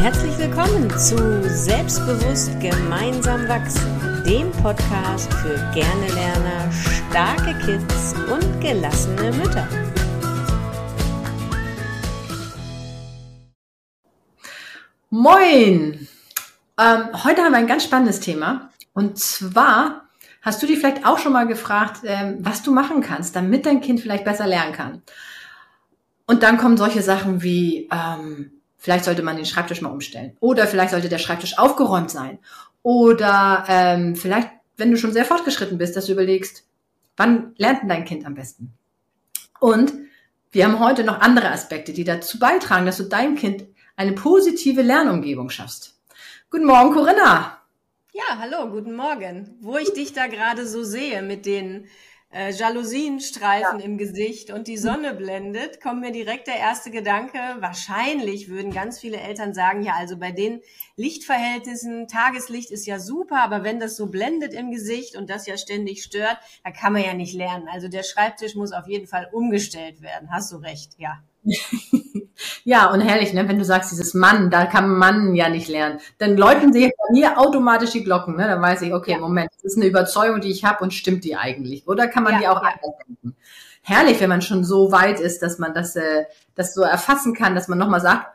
Herzlich willkommen zu Selbstbewusst gemeinsam wachsen, dem Podcast für gerne Lerner, starke Kids und gelassene Mütter. Moin! Ähm, heute haben wir ein ganz spannendes Thema. Und zwar hast du dich vielleicht auch schon mal gefragt, ähm, was du machen kannst, damit dein Kind vielleicht besser lernen kann. Und dann kommen solche Sachen wie, ähm, vielleicht sollte man den Schreibtisch mal umstellen. Oder vielleicht sollte der Schreibtisch aufgeräumt sein. Oder ähm, vielleicht, wenn du schon sehr fortgeschritten bist, dass du überlegst, wann lernt denn dein Kind am besten? Und wir haben heute noch andere Aspekte, die dazu beitragen, dass du deinem Kind eine positive Lernumgebung schaffst. Guten Morgen, Corinna. Ja, hallo, guten Morgen. Wo ich dich da gerade so sehe mit den äh, Jalousienstreifen ja. im Gesicht und die Sonne blendet, kommt mir direkt der erste Gedanke, wahrscheinlich würden ganz viele Eltern sagen, ja, also bei den Lichtverhältnissen, Tageslicht ist ja super, aber wenn das so blendet im Gesicht und das ja ständig stört, da kann man ja nicht lernen. Also der Schreibtisch muss auf jeden Fall umgestellt werden. Hast du recht, ja. ja, und herrlich, ne? wenn du sagst, dieses Mann, da kann Mann ja nicht lernen. Dann läuten sich bei mir automatisch die Glocken. Ne? Dann weiß ich, okay, ja. Moment, das ist eine Überzeugung, die ich habe und stimmt die eigentlich? Oder kann man ja, die auch ja. anders denken? Herrlich, wenn man schon so weit ist, dass man das, äh, das so erfassen kann, dass man nochmal sagt,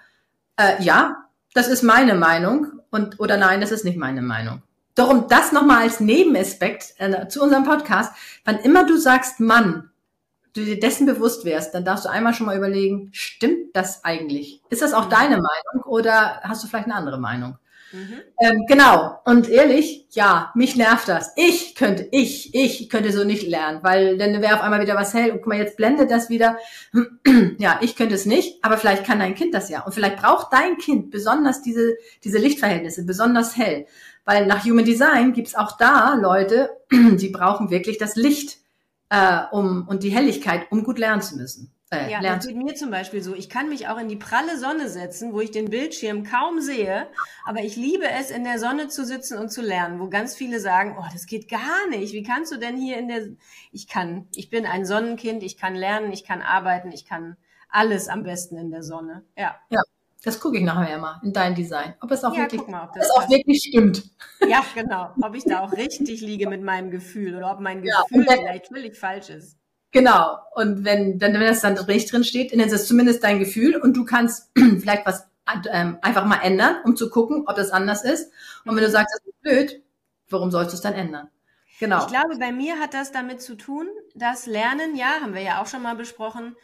äh, ja, das ist meine Meinung und oder nein, das ist nicht meine Meinung. Darum das nochmal als Nebenaspekt äh, zu unserem Podcast. Wann immer du sagst Mann, du dir dessen bewusst wärst, dann darfst du einmal schon mal überlegen, stimmt das eigentlich? Ist das auch mhm. deine Meinung oder hast du vielleicht eine andere Meinung? Mhm. Ähm, genau. Und ehrlich, ja, mich nervt das. Ich könnte, ich, ich könnte so nicht lernen, weil dann wäre auf einmal wieder was hell und guck mal, jetzt blendet das wieder. ja, ich könnte es nicht, aber vielleicht kann dein Kind das ja. Und vielleicht braucht dein Kind besonders diese, diese Lichtverhältnisse, besonders hell. Weil nach Human Design gibt's auch da Leute, die brauchen wirklich das Licht äh, um, und die Helligkeit, um gut lernen zu müssen. Äh, ja, das geht mir zum Beispiel so. Ich kann mich auch in die pralle Sonne setzen, wo ich den Bildschirm kaum sehe, aber ich liebe es, in der Sonne zu sitzen und zu lernen, wo ganz viele sagen, oh, das geht gar nicht. Wie kannst du denn hier in der, ich kann, ich bin ein Sonnenkind, ich kann lernen, ich kann arbeiten, ich kann alles am besten in der Sonne. Ja. Ja, das gucke ich nachher mal in dein Design, ob es auch, ja, wirklich, mal, das auch wirklich stimmt. Ja, genau. Ob ich da auch richtig liege mit meinem Gefühl oder ob mein Gefühl ja, vielleicht völlig falsch ist. Genau. Und wenn, dann, wenn das dann richtig drin steht, dann ist es zumindest dein Gefühl und du kannst vielleicht was ähm, einfach mal ändern, um zu gucken, ob das anders ist. Und wenn du sagst, das ist blöd, warum sollst du es dann ändern? Genau. Ich glaube, bei mir hat das damit zu tun, dass Lernen, ja, haben wir ja auch schon mal besprochen,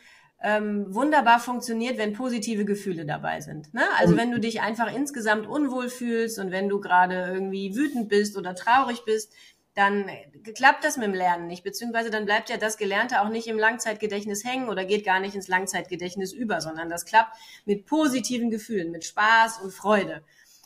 ähm, wunderbar funktioniert, wenn positive Gefühle dabei sind. Ne? Also wenn du dich einfach insgesamt unwohl fühlst und wenn du gerade irgendwie wütend bist oder traurig bist, dann klappt das mit dem Lernen nicht, beziehungsweise dann bleibt ja das Gelernte auch nicht im Langzeitgedächtnis hängen oder geht gar nicht ins Langzeitgedächtnis über, sondern das klappt mit positiven Gefühlen, mit Spaß und Freude.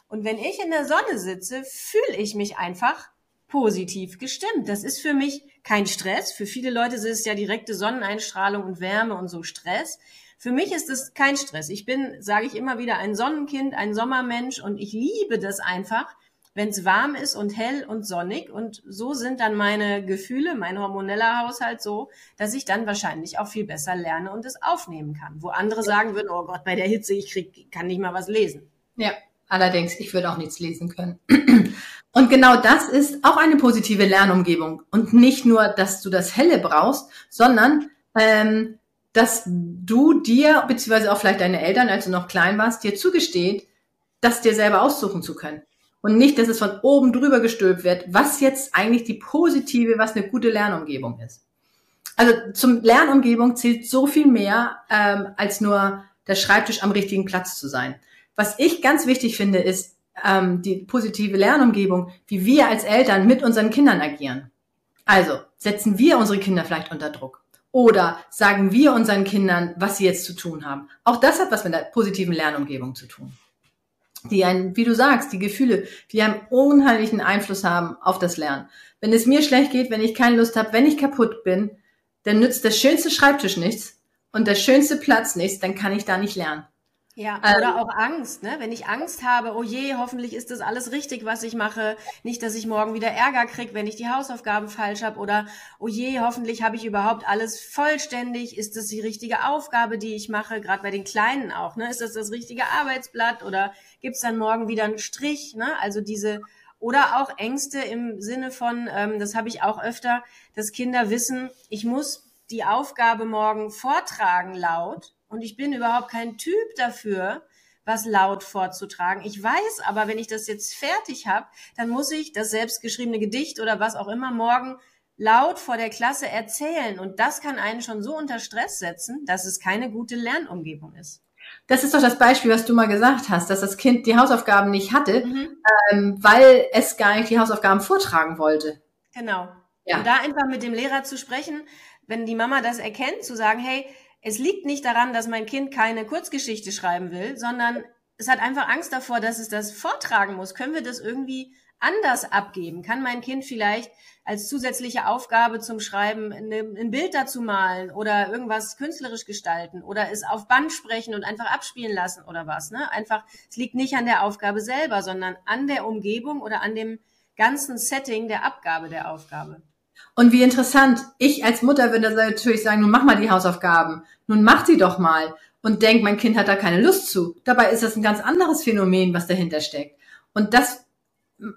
Und wenn ich in der Sonne sitze, fühle ich mich einfach positiv gestimmt. Das ist für mich kein Stress. Für viele Leute ist es ja direkte Sonneneinstrahlung und Wärme und so Stress. Für mich ist es kein Stress. Ich bin, sage ich immer wieder, ein Sonnenkind, ein Sommermensch und ich liebe das einfach, wenn es warm ist und hell und sonnig. Und so sind dann meine Gefühle, mein hormoneller Haushalt so, dass ich dann wahrscheinlich auch viel besser lerne und es aufnehmen kann. Wo andere sagen würden, oh Gott, bei der Hitze, ich krieg, kann nicht mal was lesen. Ja, allerdings, ich würde auch nichts lesen können. Und genau das ist auch eine positive Lernumgebung. Und nicht nur, dass du das Helle brauchst, sondern ähm, dass du dir, beziehungsweise auch vielleicht deine Eltern, als du noch klein warst, dir zugesteht, das dir selber aussuchen zu können. Und nicht, dass es von oben drüber gestülpt wird, was jetzt eigentlich die positive, was eine gute Lernumgebung ist. Also zum Lernumgebung zählt so viel mehr, ähm, als nur der Schreibtisch am richtigen Platz zu sein. Was ich ganz wichtig finde, ist, ähm, die positive Lernumgebung, wie wir als Eltern mit unseren Kindern agieren. Also setzen wir unsere Kinder vielleicht unter Druck oder sagen wir unseren Kindern, was sie jetzt zu tun haben. Auch das hat was mit der positiven Lernumgebung zu tun. Die einen, wie du sagst, die Gefühle, die einen unheimlichen Einfluss haben auf das Lernen. Wenn es mir schlecht geht, wenn ich keine Lust habe, wenn ich kaputt bin, dann nützt der schönste Schreibtisch nichts und der schönste Platz nichts, dann kann ich da nicht lernen. Ja, ähm, oder auch Angst, ne? Wenn ich Angst habe, oh je, hoffentlich ist das alles richtig, was ich mache. Nicht, dass ich morgen wieder Ärger krieg, wenn ich die Hausaufgaben falsch habe. Oder oh je, hoffentlich habe ich überhaupt alles vollständig. Ist das die richtige Aufgabe, die ich mache? Gerade bei den Kleinen auch, ne? Ist das das richtige Arbeitsblatt? Oder gibt's dann morgen wieder einen Strich? Ne? Also diese oder auch Ängste im Sinne von, ähm, das habe ich auch öfter, dass Kinder wissen, ich muss die Aufgabe morgen vortragen laut und ich bin überhaupt kein Typ dafür, was laut vorzutragen. Ich weiß aber, wenn ich das jetzt fertig habe, dann muss ich das selbstgeschriebene Gedicht oder was auch immer morgen laut vor der Klasse erzählen. Und das kann einen schon so unter Stress setzen, dass es keine gute Lernumgebung ist. Das ist doch das Beispiel, was du mal gesagt hast, dass das Kind die Hausaufgaben nicht hatte, mhm. ähm, weil es gar nicht die Hausaufgaben vortragen wollte. Genau. Ja. Und da einfach mit dem Lehrer zu sprechen, wenn die Mama das erkennt, zu sagen, hey, es liegt nicht daran, dass mein Kind keine Kurzgeschichte schreiben will, sondern es hat einfach Angst davor, dass es das vortragen muss. Können wir das irgendwie anders abgeben? Kann mein Kind vielleicht als zusätzliche Aufgabe zum Schreiben ein Bild dazu malen oder irgendwas künstlerisch gestalten oder es auf Band sprechen und einfach abspielen lassen oder was? Ne? Einfach, es liegt nicht an der Aufgabe selber, sondern an der Umgebung oder an dem ganzen Setting der Abgabe der Aufgabe. Und wie interessant, ich als Mutter würde natürlich sagen, nun mach mal die Hausaufgaben, nun mach sie doch mal und denk, mein Kind hat da keine Lust zu. Dabei ist das ein ganz anderes Phänomen, was dahinter steckt. Und das,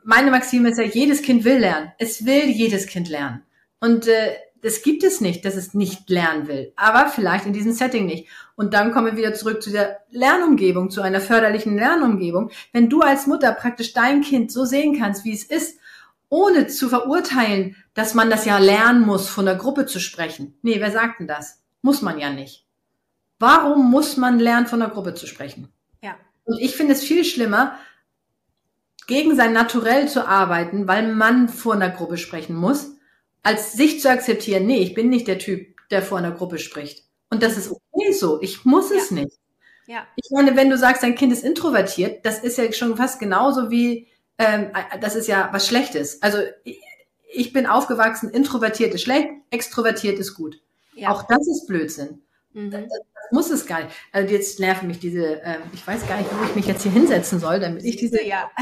meine Maxime ist ja, jedes Kind will lernen. Es will jedes Kind lernen. Und äh, das gibt es nicht, dass es nicht lernen will. Aber vielleicht in diesem Setting nicht. Und dann kommen wir wieder zurück zu der Lernumgebung, zu einer förderlichen Lernumgebung. Wenn du als Mutter praktisch dein Kind so sehen kannst, wie es ist ohne zu verurteilen, dass man das ja lernen muss, von der Gruppe zu sprechen. Nee, wer sagt denn das? Muss man ja nicht. Warum muss man lernen, von der Gruppe zu sprechen? Ja. Und ich finde es viel schlimmer, gegen sein Naturell zu arbeiten, weil man vor einer Gruppe sprechen muss, als sich zu akzeptieren, nee, ich bin nicht der Typ, der vor einer Gruppe spricht. Und das ist okay so. Ich muss es nicht. Ja. Ich meine, wenn du sagst, dein Kind ist introvertiert, das ist ja schon fast genauso wie ähm, das ist ja was Schlechtes. Also ich bin aufgewachsen, introvertiert ist schlecht, extrovertiert ist gut. Ja. Auch das ist Blödsinn. Mhm. Das, das, muss es gar nicht. Also jetzt nerven mich diese, ähm, ich weiß gar nicht, wo ich mich jetzt hier hinsetzen soll, damit ich diese. Ja.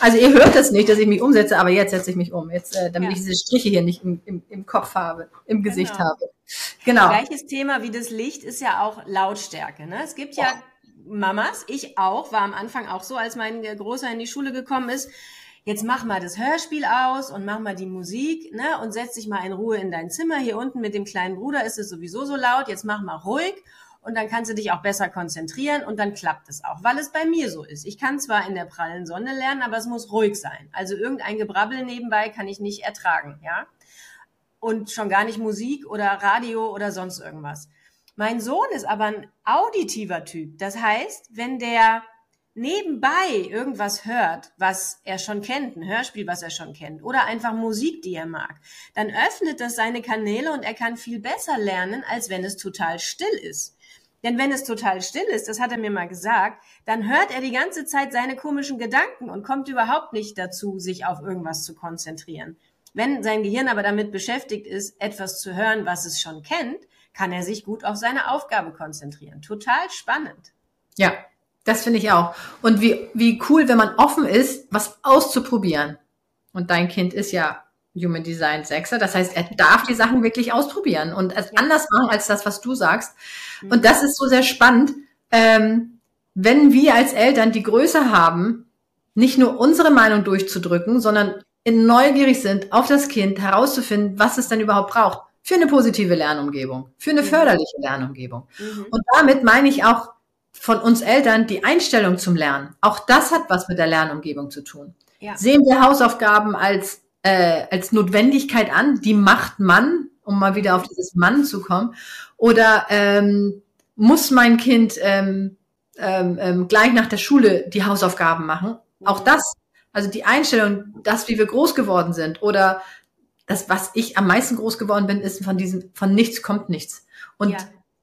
also ihr hört das nicht, dass ich mich umsetze, aber jetzt setze ich mich um, jetzt, äh, damit ja. ich diese Striche hier nicht im, im, im Kopf habe, im Gesicht genau. habe. Genau. Gleiches Thema wie das Licht ist ja auch Lautstärke. Ne? Es gibt ja oh Mamas, ich auch, war am Anfang auch so, als mein Großer in die Schule gekommen ist. Jetzt mach mal das Hörspiel aus und mach mal die Musik, ne? Und setz dich mal in Ruhe in dein Zimmer. Hier unten mit dem kleinen Bruder ist es sowieso so laut. Jetzt mach mal ruhig und dann kannst du dich auch besser konzentrieren und dann klappt es auch, weil es bei mir so ist. Ich kann zwar in der prallen Sonne lernen, aber es muss ruhig sein. Also irgendein Gebrabbel nebenbei kann ich nicht ertragen, ja? Und schon gar nicht Musik oder Radio oder sonst irgendwas. Mein Sohn ist aber ein auditiver Typ. Das heißt, wenn der nebenbei irgendwas hört, was er schon kennt, ein Hörspiel, was er schon kennt, oder einfach Musik, die er mag, dann öffnet das seine Kanäle und er kann viel besser lernen, als wenn es total still ist. Denn wenn es total still ist, das hat er mir mal gesagt, dann hört er die ganze Zeit seine komischen Gedanken und kommt überhaupt nicht dazu, sich auf irgendwas zu konzentrieren. Wenn sein Gehirn aber damit beschäftigt ist, etwas zu hören, was es schon kennt, kann er sich gut auf seine Aufgabe konzentrieren. Total spannend. Ja, das finde ich auch. Und wie, wie cool, wenn man offen ist, was auszuprobieren. Und dein Kind ist ja Human Design Sechser. Das heißt, er darf die Sachen wirklich ausprobieren und es anders machen als das, was du sagst. Mhm. Und das ist so sehr spannend, ähm, wenn wir als Eltern die Größe haben, nicht nur unsere Meinung durchzudrücken, sondern neugierig sind auf das Kind, herauszufinden, was es denn überhaupt braucht für eine positive Lernumgebung, für eine mhm. förderliche Lernumgebung. Mhm. Und damit meine ich auch von uns Eltern die Einstellung zum Lernen. Auch das hat was mit der Lernumgebung zu tun. Ja. Sehen wir Hausaufgaben als, äh, als Notwendigkeit an, die macht man, um mal wieder auf dieses Mann zu kommen, oder ähm, muss mein Kind ähm, ähm, ähm gleich nach der Schule die Hausaufgaben machen? Auch das, also die Einstellung, das, wie wir groß geworden sind, oder das, was ich am meisten groß geworden bin, ist von diesem, von nichts kommt nichts. Und, ja.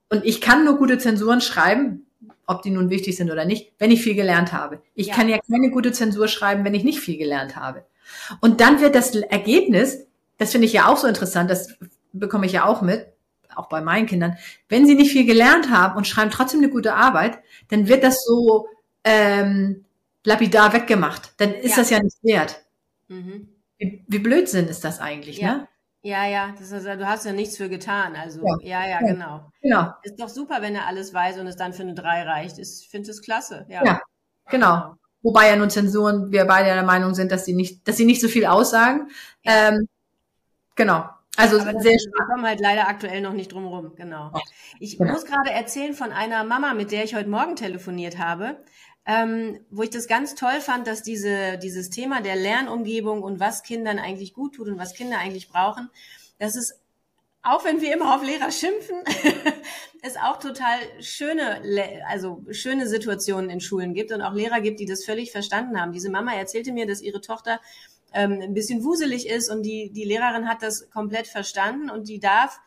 und ich kann nur gute Zensuren schreiben, ob die nun wichtig sind oder nicht, wenn ich viel gelernt habe. Ich ja. kann ja keine gute Zensur schreiben, wenn ich nicht viel gelernt habe. Und dann wird das Ergebnis, das finde ich ja auch so interessant, das bekomme ich ja auch mit, auch bei meinen Kindern, wenn sie nicht viel gelernt haben und schreiben trotzdem eine gute Arbeit, dann wird das so ähm, lapidar weggemacht. Dann ist ja. das ja nicht wert. Mhm. Wie, wie Blödsinn ist das eigentlich, ja. ne? Ja, ja, das ist, du hast ja nichts für getan. Also, ja, ja, ja, genau. Genau. Ist doch super, wenn er alles weiß und es dann für eine 3 reicht. Ich finde es klasse. Ja, ja genau. genau. Wobei ja nun Zensuren, wir beide der Meinung sind, dass sie nicht, dass sie nicht so viel aussagen. Ja. Ähm, genau. Also Aber sehr ist, Wir kommen halt leider aktuell noch nicht drum rum, genau. Ich genau. muss gerade erzählen von einer Mama, mit der ich heute Morgen telefoniert habe ähm, wo ich das ganz toll fand, dass diese, dieses Thema der Lernumgebung und was Kindern eigentlich gut tut und was Kinder eigentlich brauchen, das ist, auch wenn wir immer auf Lehrer schimpfen, es auch total schöne, also schöne Situationen in Schulen gibt und auch Lehrer gibt, die das völlig verstanden haben. Diese Mama erzählte mir, dass ihre Tochter ähm, ein bisschen wuselig ist und die, die Lehrerin hat das komplett verstanden und die darf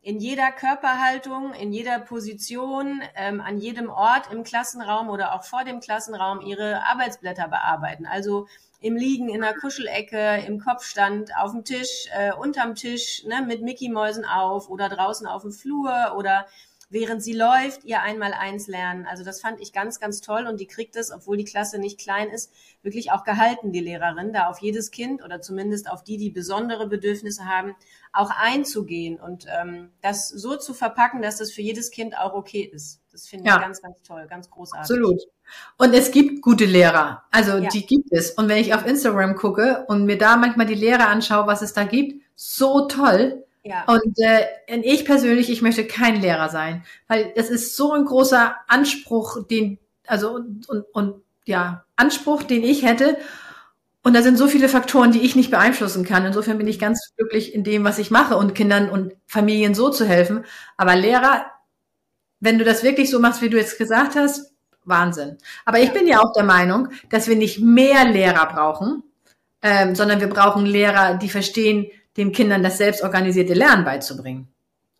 in jeder Körperhaltung, in jeder Position, ähm, an jedem Ort im Klassenraum oder auch vor dem Klassenraum ihre Arbeitsblätter bearbeiten. Also im Liegen, in der Kuschelecke, im Kopfstand, auf dem Tisch, äh, unterm Tisch, ne, mit Mickey-Mäusen auf oder draußen auf dem Flur oder während sie läuft, ihr einmal eins lernen. Also das fand ich ganz, ganz toll und die kriegt es, obwohl die Klasse nicht klein ist, wirklich auch gehalten, die Lehrerin, da auf jedes Kind oder zumindest auf die, die besondere Bedürfnisse haben, auch einzugehen und ähm, das so zu verpacken, dass das für jedes Kind auch okay ist. Das finde ich ja. ganz, ganz toll, ganz großartig. Absolut. Und es gibt gute Lehrer, also ja. die gibt es. Und wenn ich auf Instagram gucke und mir da manchmal die Lehrer anschaue, was es da gibt, so toll. Ja. Und äh, ich persönlich, ich möchte kein Lehrer sein, weil es ist so ein großer Anspruch, den, also und, und, und ja, Anspruch, den ich hätte. Und da sind so viele Faktoren, die ich nicht beeinflussen kann. Insofern bin ich ganz glücklich in dem, was ich mache und Kindern und Familien so zu helfen. Aber Lehrer, wenn du das wirklich so machst, wie du jetzt gesagt hast, Wahnsinn. Aber ich bin ja auch der Meinung, dass wir nicht mehr Lehrer brauchen, ähm, sondern wir brauchen Lehrer, die verstehen, den Kindern das selbstorganisierte Lernen beizubringen.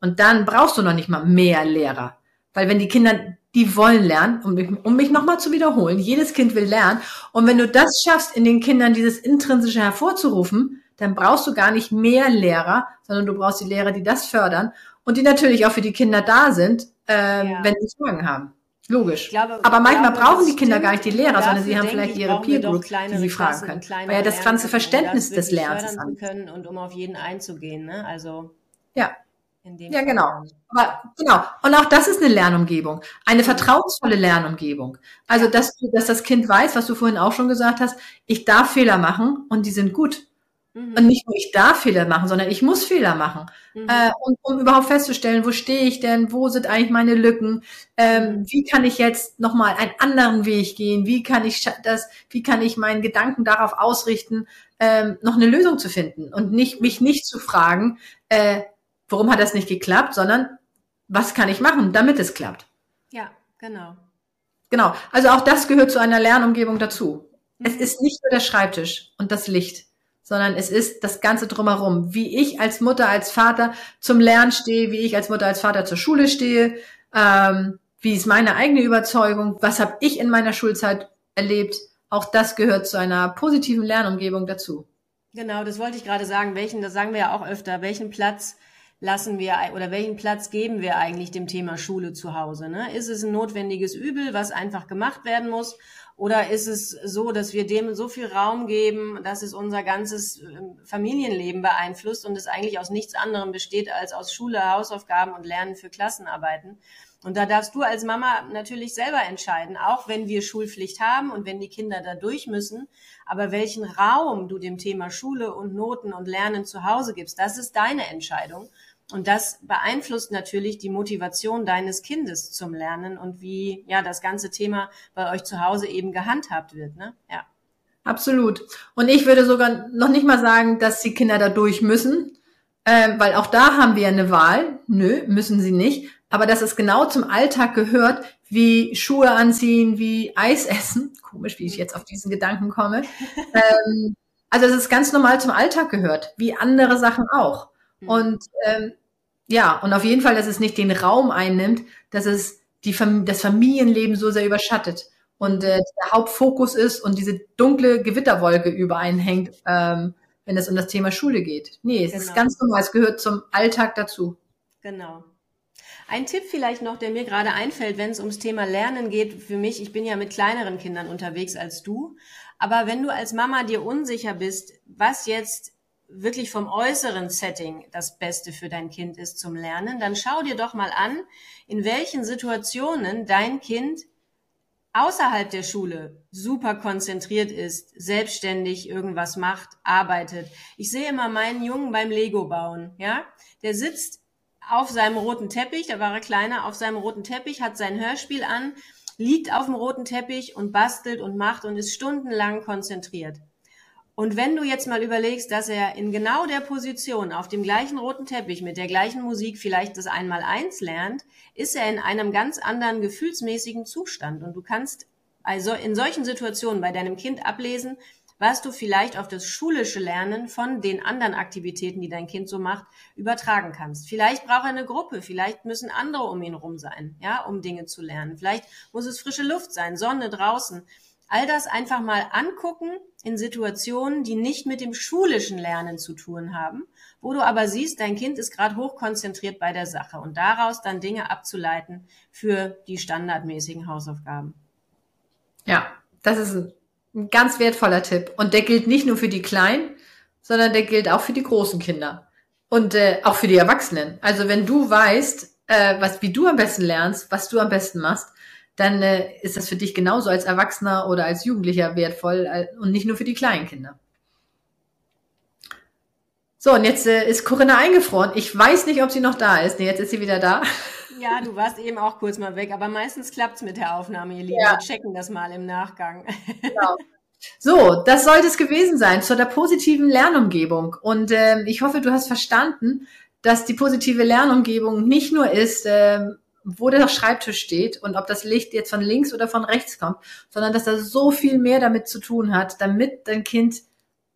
Und dann brauchst du noch nicht mal mehr Lehrer. Weil wenn die Kinder, die wollen lernen, um mich, um mich nochmal zu wiederholen, jedes Kind will lernen. Und wenn du das schaffst, in den Kindern dieses Intrinsische hervorzurufen, dann brauchst du gar nicht mehr Lehrer, sondern du brauchst die Lehrer, die das fördern und die natürlich auch für die Kinder da sind, äh, ja. wenn sie Fragen haben. Logisch. Glaube, Aber manchmal glaube, brauchen die Kinder stimmt. gar nicht die Lehrer, sondern sie haben vielleicht ihre Peer Group, die sie fragen können. Weil ja das ganze Verständnis des Lernens ist. können und um auf jeden einzugehen. Ne? Also ja. ja, genau. Aber, genau. Und auch das ist eine Lernumgebung. Eine vertrauensvolle Lernumgebung. Also, dass, dass das Kind weiß, was du vorhin auch schon gesagt hast, ich darf Fehler machen und die sind gut. Mhm. Und nicht nur ich darf Fehler machen, sondern ich muss Fehler machen, mhm. äh, um, um überhaupt festzustellen, wo stehe ich denn, wo sind eigentlich meine Lücken, ähm, mhm. wie kann ich jetzt nochmal einen anderen Weg gehen, wie kann ich das, wie kann ich meinen Gedanken darauf ausrichten, ähm, noch eine Lösung zu finden und nicht mich nicht zu fragen, äh, warum hat das nicht geklappt, sondern was kann ich machen, damit es klappt. Ja, genau. Genau. Also auch das gehört zu einer Lernumgebung dazu. Es mhm. ist nicht nur der Schreibtisch und das Licht sondern es ist das Ganze drumherum. Wie ich als Mutter, als Vater zum Lernen stehe, wie ich als Mutter, als Vater zur Schule stehe, ähm, wie ist meine eigene Überzeugung, was habe ich in meiner Schulzeit erlebt. Auch das gehört zu einer positiven Lernumgebung dazu. Genau, das wollte ich gerade sagen. Welchen, das sagen wir ja auch öfter, welchen Platz lassen wir oder welchen Platz geben wir eigentlich dem Thema Schule zu Hause? Ne? Ist es ein notwendiges Übel, was einfach gemacht werden muss? Oder ist es so, dass wir dem so viel Raum geben, dass es unser ganzes ähm, Familienleben beeinflusst und es eigentlich aus nichts anderem besteht als aus Schule, Hausaufgaben und Lernen für Klassenarbeiten? Und da darfst du als Mama natürlich selber entscheiden, auch wenn wir Schulpflicht haben und wenn die Kinder da durch müssen. Aber welchen Raum du dem Thema Schule und Noten und Lernen zu Hause gibst, das ist deine Entscheidung. Und das beeinflusst natürlich die Motivation deines Kindes zum Lernen und wie ja das ganze Thema bei euch zu Hause eben gehandhabt wird. Ne? Ja. Absolut. Und ich würde sogar noch nicht mal sagen, dass die Kinder da durch müssen, äh, weil auch da haben wir eine Wahl. Nö, müssen sie nicht. Aber dass es genau zum Alltag gehört, wie Schuhe anziehen, wie Eis essen. Komisch, wie ich jetzt auf diesen Gedanken komme. ähm, also dass es ganz normal zum Alltag gehört, wie andere Sachen auch. Mhm. Und ähm, ja, und auf jeden Fall, dass es nicht den Raum einnimmt, dass es die, das Familienleben so sehr überschattet und äh, der Hauptfokus ist und diese dunkle Gewitterwolke über einen hängt, ähm, wenn es um das Thema Schule geht. Nee, es genau. ist ganz normal, es gehört zum Alltag dazu. Genau. Ein Tipp vielleicht noch, der mir gerade einfällt, wenn es ums Thema Lernen geht, für mich, ich bin ja mit kleineren Kindern unterwegs als du, aber wenn du als Mama dir unsicher bist, was jetzt wirklich vom äußeren Setting das Beste für dein Kind ist zum Lernen, dann schau dir doch mal an, in welchen Situationen dein Kind außerhalb der Schule super konzentriert ist, selbstständig irgendwas macht, arbeitet. Ich sehe immer meinen Jungen beim Lego bauen, ja? Der sitzt auf seinem roten Teppich, da war er kleiner, auf seinem roten Teppich, hat sein Hörspiel an, liegt auf dem roten Teppich und bastelt und macht und ist stundenlang konzentriert. Und wenn du jetzt mal überlegst, dass er in genau der Position auf dem gleichen roten Teppich mit der gleichen Musik vielleicht das Einmaleins lernt, ist er in einem ganz anderen gefühlsmäßigen Zustand. Und du kannst also in solchen Situationen bei deinem Kind ablesen, was du vielleicht auf das schulische Lernen von den anderen Aktivitäten, die dein Kind so macht, übertragen kannst. Vielleicht braucht er eine Gruppe, vielleicht müssen andere um ihn rum sein, ja, um Dinge zu lernen. Vielleicht muss es frische Luft sein, Sonne draußen. All das einfach mal angucken in Situationen, die nicht mit dem schulischen Lernen zu tun haben, wo du aber siehst, dein Kind ist gerade hochkonzentriert bei der Sache und daraus dann Dinge abzuleiten für die standardmäßigen Hausaufgaben. Ja, das ist ein ganz wertvoller Tipp. Und der gilt nicht nur für die Kleinen, sondern der gilt auch für die großen Kinder. Und äh, auch für die Erwachsenen. Also wenn du weißt, äh, was, wie du am besten lernst, was du am besten machst, dann äh, ist das für dich genauso als Erwachsener oder als Jugendlicher wertvoll äh, und nicht nur für die kleinen Kinder. So, und jetzt äh, ist Corinna eingefroren. Ich weiß nicht, ob sie noch da ist. Nee, jetzt ist sie wieder da. Ja, du warst eben auch kurz mal weg, aber meistens klappt's mit der Aufnahme, ihr Lieben. Ja. Wir checken das mal im Nachgang. Genau. So, das sollte es gewesen sein zu der positiven Lernumgebung. Und äh, ich hoffe, du hast verstanden, dass die positive Lernumgebung nicht nur ist, äh, wo der Schreibtisch steht und ob das Licht jetzt von links oder von rechts kommt, sondern dass da so viel mehr damit zu tun hat, damit dein Kind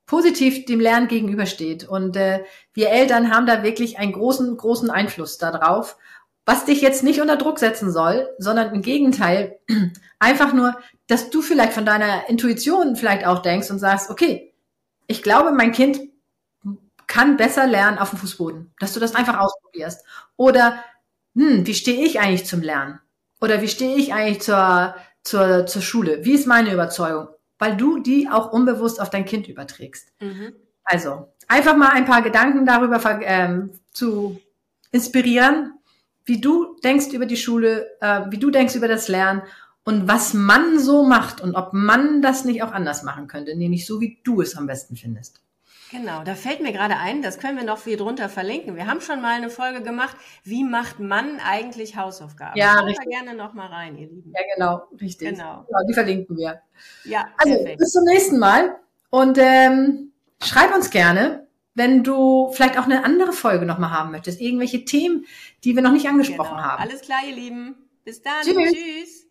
positiv dem Lernen gegenübersteht. Und äh, wir Eltern haben da wirklich einen großen, großen Einfluss darauf was dich jetzt nicht unter Druck setzen soll, sondern im Gegenteil, einfach nur, dass du vielleicht von deiner Intuition vielleicht auch denkst und sagst, okay, ich glaube, mein Kind kann besser lernen auf dem Fußboden, dass du das einfach ausprobierst. Oder, hm, wie stehe ich eigentlich zum Lernen? Oder wie stehe ich eigentlich zur, zur, zur Schule? Wie ist meine Überzeugung? Weil du die auch unbewusst auf dein Kind überträgst. Mhm. Also, einfach mal ein paar Gedanken darüber ähm, zu inspirieren, wie du denkst über die Schule, äh, wie du denkst über das Lernen und was man so macht und ob man das nicht auch anders machen könnte, nämlich so, wie du es am besten findest. Genau, da fällt mir gerade ein, das können wir noch viel drunter verlinken. Wir haben schon mal eine Folge gemacht, wie macht man eigentlich Hausaufgaben? Ja, Schaut richtig. da gerne noch mal rein, ihr Lieben. Ja, genau, richtig. Genau. Ja, die verlinken wir. Ja, also perfekt. bis zum nächsten Mal und ähm, schreib uns gerne, wenn du vielleicht auch eine andere Folge nochmal haben möchtest, irgendwelche Themen, die wir noch nicht angesprochen genau. haben. Alles klar, ihr Lieben. Bis dann. Tschüss. Tschüss.